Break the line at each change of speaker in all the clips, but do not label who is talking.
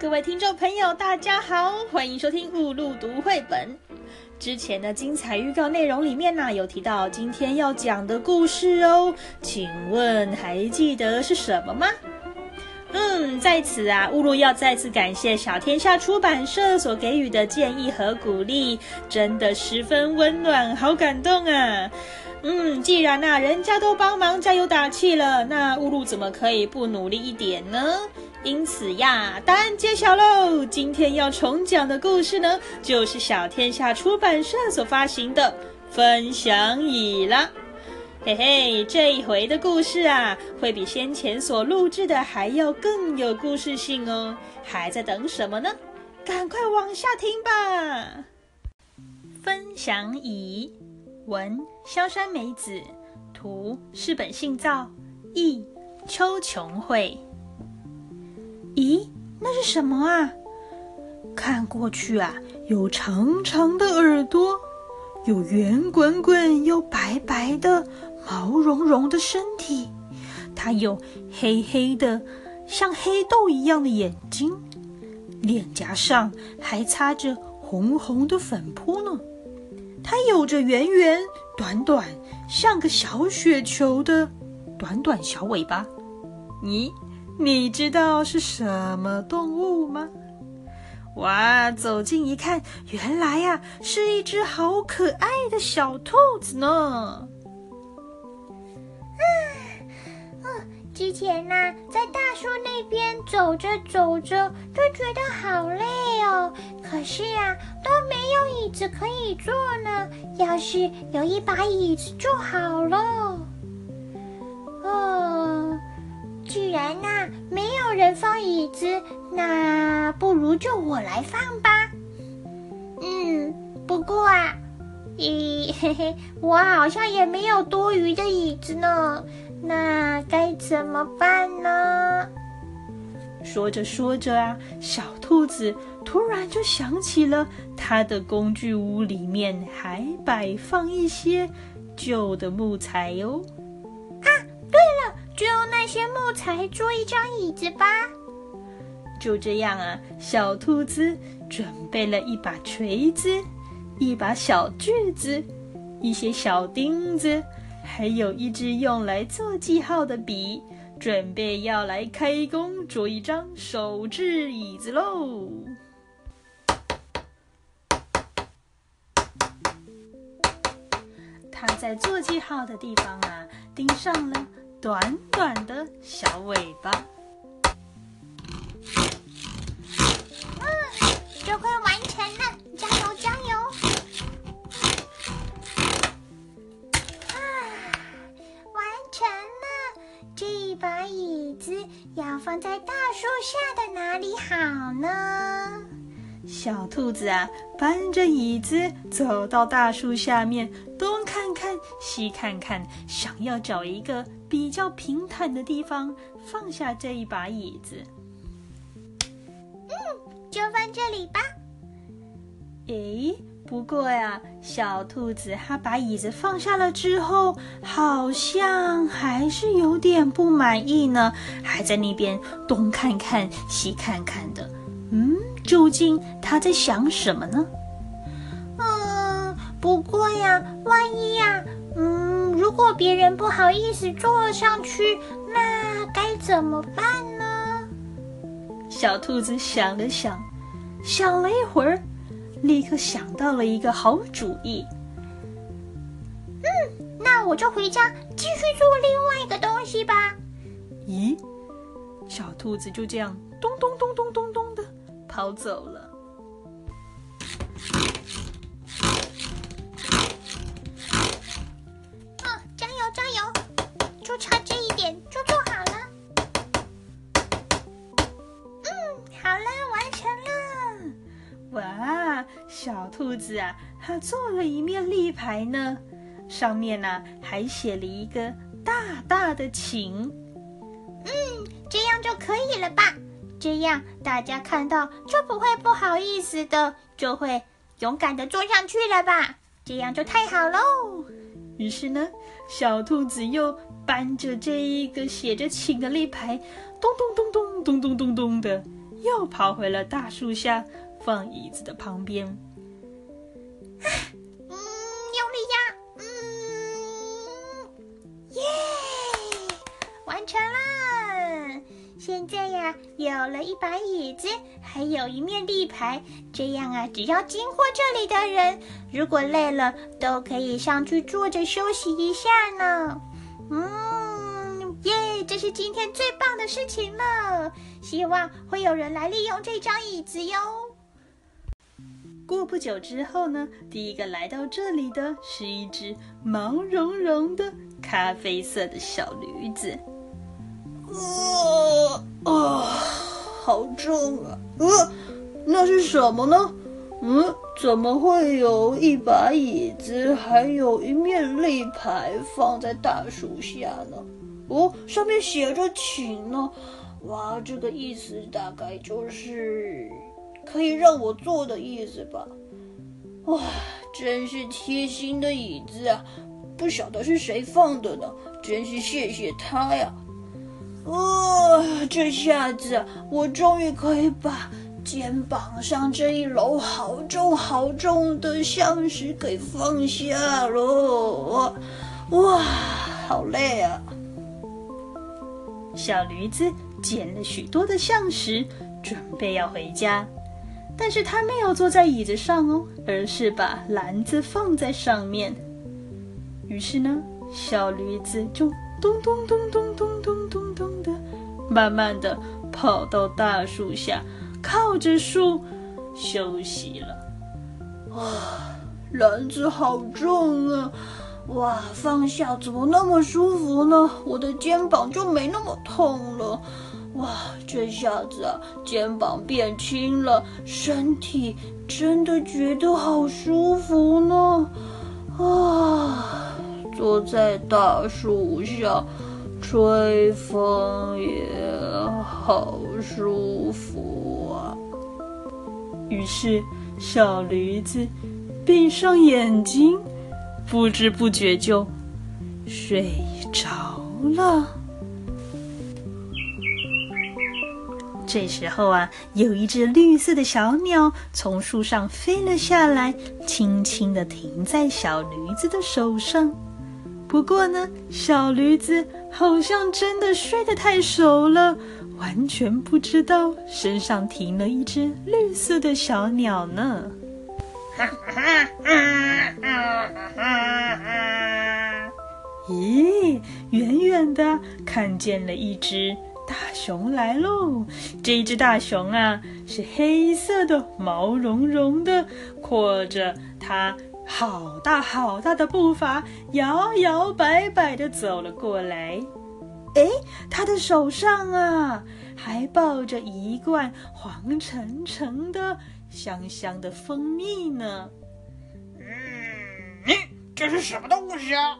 各位听众朋友，大家好，欢迎收听雾露读绘本。之前的精彩预告内容里面呢，有提到今天要讲的故事哦，请问还记得是什么吗？嗯，在此啊，乌露要再次感谢小天下出版社所给予的建议和鼓励，真的十分温暖，好感动啊！嗯，既然呐，人家都帮忙加油打气了，那乌露怎么可以不努力一点呢？因此呀，答案揭晓喽！今天要重讲的故事呢，就是小天下出版社所发行的《分享椅》了。嘿嘿，这一回的故事啊，会比先前所录制的还要更有故事性哦！还在等什么呢？赶快往下听吧！分享椅，文萧山美子，图是本信造，译邱琼慧。咦，那是什么啊？看过去啊，有长长的耳朵，有圆滚滚又白白的。毛茸茸的身体，它有黑黑的像黑豆一样的眼睛，脸颊上还擦着红红的粉扑呢。它有着圆圆短短像个小雪球的短短小尾巴。你你知道是什么动物吗？哇，走近一看，原来呀是一只好可爱的小兔子呢。
啊之前呢，在大树那边走着走着，就觉得好累哦。可是呀，都没有椅子可以坐呢。要是有一把椅子就好了。哦，既然呢没有人放椅子，那不如就我来放吧。嗯，不过啊，咦嘿嘿，我好像也没有多余的椅子呢。那该怎么办呢？
说着说着啊，小兔子突然就想起了它的工具屋里面还摆放一些旧的木材哟。
就用那些木材做一张椅子吧。
就这样啊，小兔子准备了一把锤子、一把小锯子、一些小钉子。还有一支用来做记号的笔，准备要来开工做一张手制椅子喽。他在做记号的地方啊，钉上了短短的小尾巴。
嗯，就快完成了，加油加油！啊，完成了！这把椅子要放在大树下的哪里好呢？
小兔子啊，搬着椅子走到大树下面，东西看看，想要找一个比较平坦的地方放下这一把椅子。
嗯，就放这里吧。
诶。不过呀，小兔子它把椅子放下了之后，好像还是有点不满意呢，还在那边东看看西看看的。嗯，究竟它在想什么呢？
嗯，不过呀，万一呀，嗯，如果别人不好意思坐上去，那该怎么办呢？
小兔子想了想，想了一会儿。立刻想到了一个好主意。
嗯，那我就回家继续做另外一个东西吧。
咦，小兔子就这样咚咚咚咚咚咚的跑走了。小兔子啊，它做了一面立牌呢，上面呢还写了一个大大的“请”。
嗯，这样就可以了吧？这样大家看到就不会不好意思的，就会勇敢的坐上去了吧？这样就太好喽。
于是呢，小兔子又搬着这一个写着“请”的立牌，咚咚咚咚咚咚咚咚的，又跑回了大树下，放椅子的旁边。
嗯，用力压，嗯，耶，完成了！现在呀，有了一把椅子，还有一面立牌，这样啊，只要经过这里的人，如果累了，都可以上去坐着休息一下呢。嗯，耶，这是今天最棒的事情了！希望会有人来利用这张椅子哟。
过不久之后呢，第一个来到这里的是一只毛茸茸的咖啡色的小驴子。
啊啊，好重啊！呃，那是什么呢？嗯，怎么会有一把椅子，还有一面立牌放在大树下呢？哦，上面写着“请”呢。哇，这个意思大概就是可以让我坐的意思吧。哇，真是贴心的椅子啊！不晓得是谁放的呢，真是谢谢他呀。哦，这下子我终于可以把肩膀上这一篓好重好重的橡石给放下了。哇，好累啊！
小驴子捡了许多的橡石，准备要回家，但是他没有坐在椅子上哦，而是把篮子放在上面。于是呢，小驴子就咚咚咚咚咚咚咚咚的，慢慢的跑到大树下，靠着树休息了。
哇，篮子好重啊！哇，放下怎么那么舒服呢？我的肩膀就没那么痛了。哇，这下子啊，肩膀变轻了，身体真的觉得好舒服呢。啊，坐在大树下吹风也好舒服啊。
于是，小驴子闭上眼睛。不知不觉就睡着了。这时候啊，有一只绿色的小鸟从树上飞了下来，轻轻地停在小驴子的手上。不过呢，小驴子好像真的睡得太熟了，完全不知道身上停了一只绿色的小鸟呢。咦，远远的看见了一只大熊来喽！这一只大熊啊，是黑色的，毛茸茸的，阔着它好大好大的步伐，摇摇摆摆的走了过来。哎，它的手上啊，还抱着一罐黄澄澄的。香香的蜂蜜呢？
嗯，你这是什么东西啊？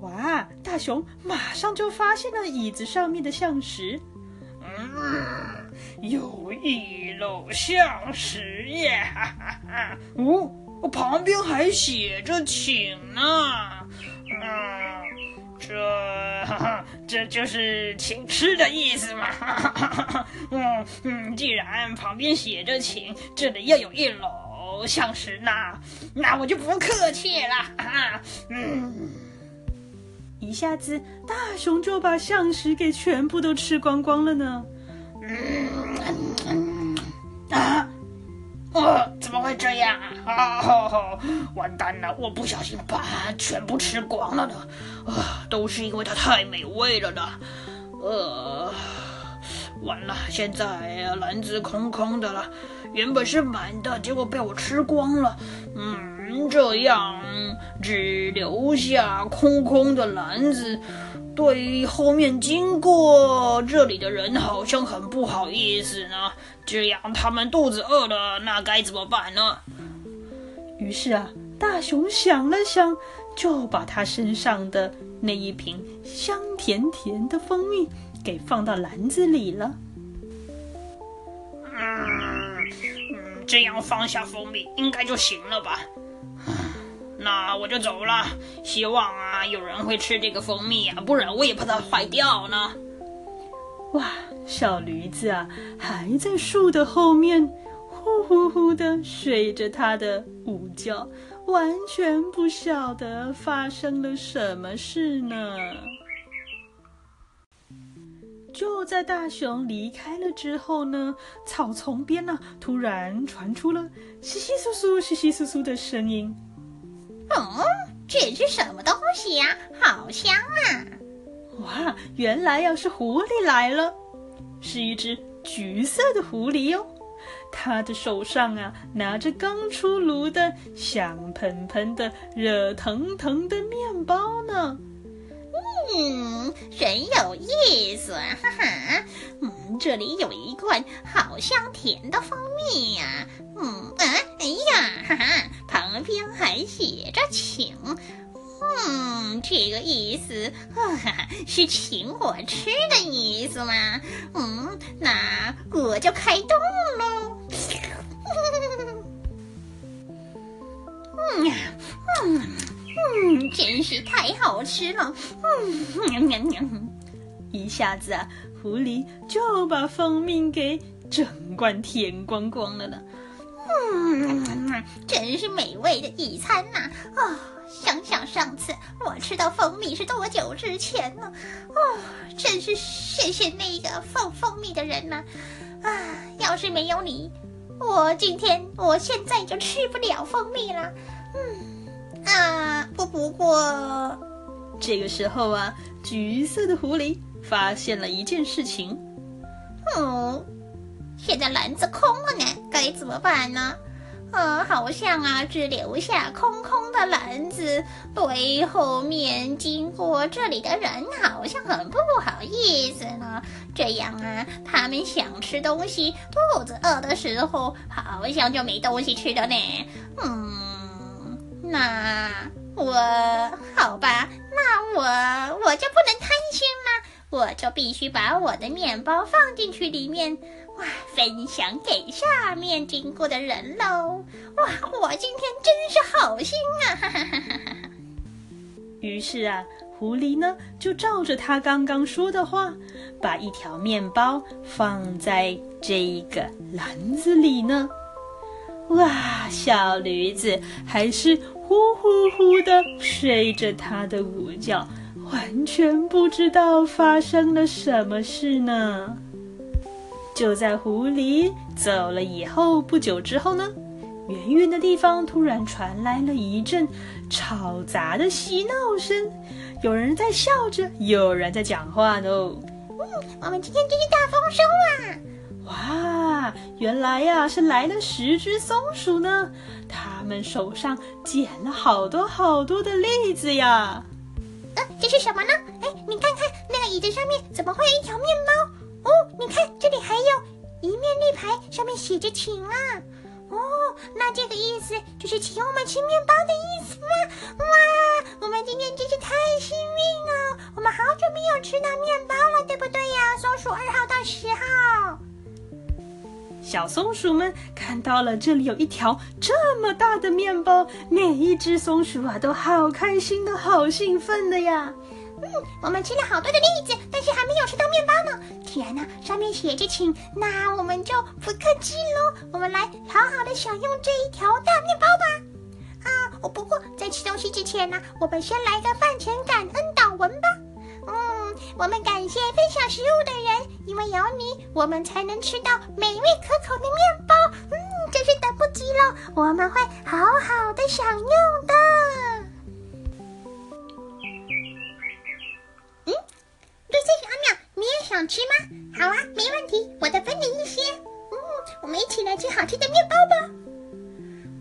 哇！大熊马上就发现了椅子上面的橡实。
嗯，有一篓橡实耶！哈哈哈！哦，我旁边还写着“请”呢。嗯，这 这就是请吃的意思嘛？嗯嗯，既然旁边写着请，这里又有一篓橡实，那那我就不客气了。嗯，
一下子大熊就把橡实给全部都吃光光了呢。
嗯啊！呃，怎么会这样啊？啊，完蛋了！我不小心把全部吃光了呢。啊，都是因为它太美味了呢。呃，完了，现在篮子空空的了。原本是满的，结果被我吃光了。嗯，这样只留下空空的篮子。对后面经过这里的人好像很不好意思呢，这样他们肚子饿了，那该怎么办呢？
于是啊，大熊想了想，就把他身上的那一瓶香甜甜的蜂蜜给放到篮子里了。
嗯嗯，这样放下蜂蜜应该就行了吧？那我就走了，希望啊有人会吃这个蜂蜜啊，不然我也怕它坏掉呢。
哇，小驴子啊还在树的后面呼呼呼的睡着它的午觉，完全不晓得发生了什么事呢。就在大熊离开了之后呢，草丛边呢突然传出了稀稀疏疏、稀稀疏疏的声音。
哦，这是什么东西呀？好香啊！
哇，原来要是狐狸来了，是一只橘色的狐狸哟。它的手上啊拿着刚出炉的香喷喷的、热腾腾的面包呢。
嗯，真有意思，哈哈。嗯，这里有一罐好香甜的蜂蜜呀。嗯啊，哎呀，哈哈，旁边还写着请。嗯，这个意思哈哈，是请我吃的意思吗？嗯，那我就开动喽。嗯呀嗯。嗯，真是太好吃了。嗯，喵喵喵！
一下子啊，狐狸就把蜂蜜给整罐舔光光了呢。
嗯，真是美味的一餐呐！啊，想想上次我吃到蜂蜜是多久之前呢？哦，真是谢谢那个放蜂蜜的人呐！啊，要是没有你，我今天我现在就吃不了蜂蜜了。嗯。啊，不不过，
这个时候啊，橘色的狐狸发现了一件事情。
哦，现在篮子空了呢，该怎么办呢？啊，好像啊，只留下空空的篮子，对后面经过这里的人好像很不好意思呢。这样啊，他们想吃东西，肚子饿的时候，好像就没东西吃了呢。嗯。那我好吧，那我我就不能贪心了，我就必须把我的面包放进去里面，哇，分享给下面经过的人喽！哇，我今天真是好心啊！哈哈哈哈哈。
于是啊，狐狸呢就照着他刚刚说的话，把一条面包放在这个篮子里呢。哇，小驴子还是。呼呼呼的睡着他的午觉，完全不知道发生了什么事呢。就在狐狸走了以后不久之后呢，远远的地方突然传来了一阵吵杂的嬉闹声，有人在笑着，有人在讲话呢。
嗯，我们今天真是大丰收啊！
哇，原来呀是来了十只松鼠呢，它们手上捡了好多好多的栗子呀。
呃，这是什么呢？哎，你看看那个椅子上面怎么会有一条面包？写着请啊。哦，那这个意思就是请我们吃面包的意思吗？哇，我们今天真是太幸运了，我们好久没有吃到面包了，对不对呀？松鼠二号到十号。
小松鼠们看到了这里有一条这么大的面包，每一只松鼠啊都好开心的好兴奋的呀！
嗯，我们吃了好多的栗子，但是还没有吃到面包呢。天哪，上面写着请，那我们就不客气喽，我们来好好的享用这一条大面包吧！啊，不过在吃东西之前呢，我们先来个饭前感恩祷文吧。嗯，我们感谢分享食物的人，因为有你，我们才能吃到美味可口的面包。嗯，真是等不及了，我们会好好的享用的。绿色小鸟，你也想吃吗？好啊，没问题，我再分你一些。嗯，我们一起来吃好吃的面包吧。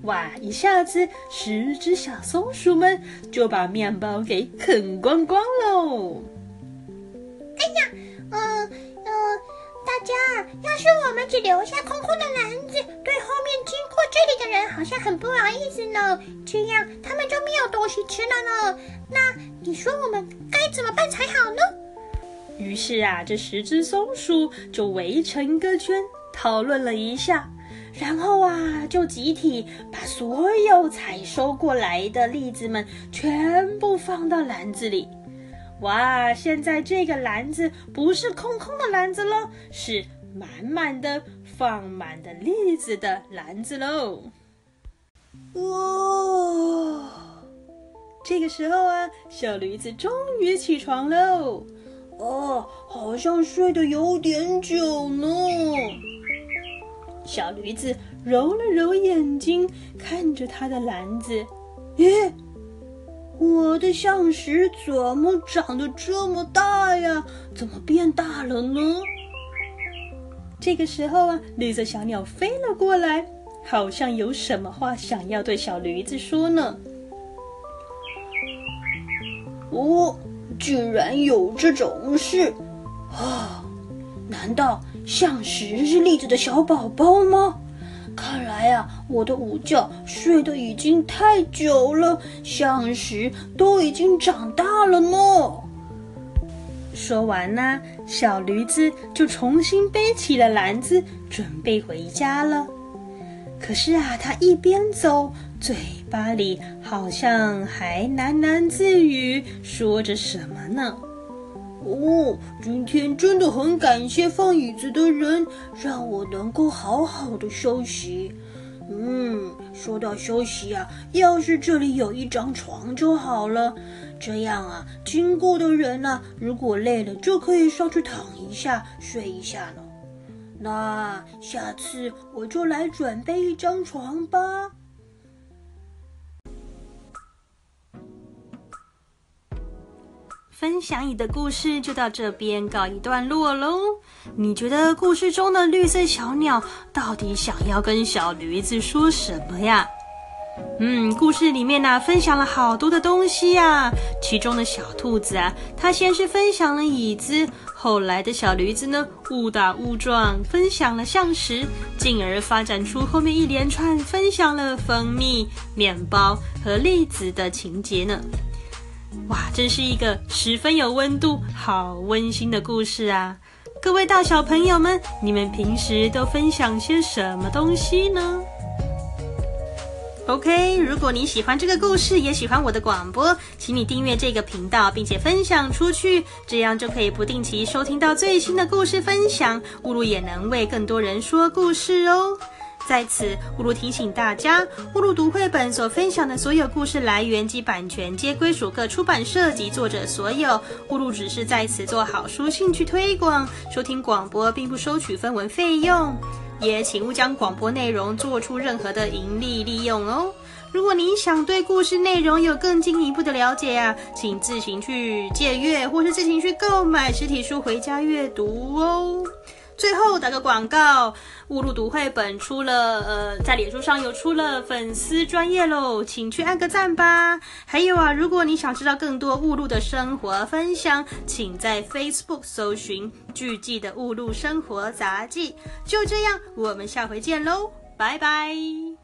哇，一下子十只小松鼠们就把面包给啃光光喽。
哎呀，嗯嗯，大家，要是我们只留下空空的篮子，对后面经过这里的人好像很不好意思呢。这样他们就没有东西吃了呢。那你说我们该怎么办才好呢？
于是啊，这十只松鼠就围成一个圈，讨论了一下，然后啊，就集体把所有采收过来的栗子们全部放到篮子里。哇，现在这个篮子不是空空的篮子了，是满满的放满的栗子的篮子喽！哇，这个时候啊，小驴子终于起床喽。
哦，好像睡得有点久呢。
小驴子揉了揉眼睛，看着他的篮子，
咦？我的橡石怎么长得这么大呀？怎么变大了呢？
这个时候啊，绿色小鸟飞了过来，好像有什么话想要对小驴子说呢。
哦，居然有这种事啊！难道橡石是栗子的小宝宝吗？看来呀，我的午觉睡得已经太久了，橡石都已经长大了呢。
说完呢，小驴子就重新背起了篮子，准备回家了。可是啊，他一边走，嘴巴里好像还喃喃自语，说着什么呢？
哦，今天真的很感谢放椅子的人，让我能够好好的休息。嗯，说到休息啊，要是这里有一张床就好了，这样啊，经过的人呢，如果累了就可以上去躺一下，睡一下呢。那下次我就来准备一张床吧。
分享你的故事就到这边告一段落喽。你觉得故事中的绿色小鸟到底想要跟小驴子说什么呀？嗯，故事里面呢分享了好多的东西呀。其中的小兔子啊，它先是分享了椅子，后来的小驴子呢误打误撞分享了橡石，进而发展出后面一连串分享了蜂蜜、面包和栗子的情节呢。哇，真是一个十分有温度、好温馨的故事啊！各位大小朋友们，你们平时都分享些什么东西呢？OK，如果你喜欢这个故事，也喜欢我的广播，请你订阅这个频道，并且分享出去，这样就可以不定期收听到最新的故事分享。乌鲁也能为更多人说故事哦。在此，乌鲁提醒大家，乌鲁读绘本所分享的所有故事来源及版权皆归属各出版社及作者所有。乌鲁只是在此做好书兴趣推广，收听广播并不收取分文费用，也请勿将广播内容做出任何的盈利利用哦。如果您想对故事内容有更进一步的了解啊，请自行去借阅或是自行去购买实体书回家阅读哦。最后打个广告，误路读绘本出了，呃，在脸书上有出了粉丝专业喽，请去按个赞吧。还有啊，如果你想知道更多误路的生活分享，请在 Facebook 搜寻“巨记的误路生活杂记”。就这样，我们下回见喽，拜拜。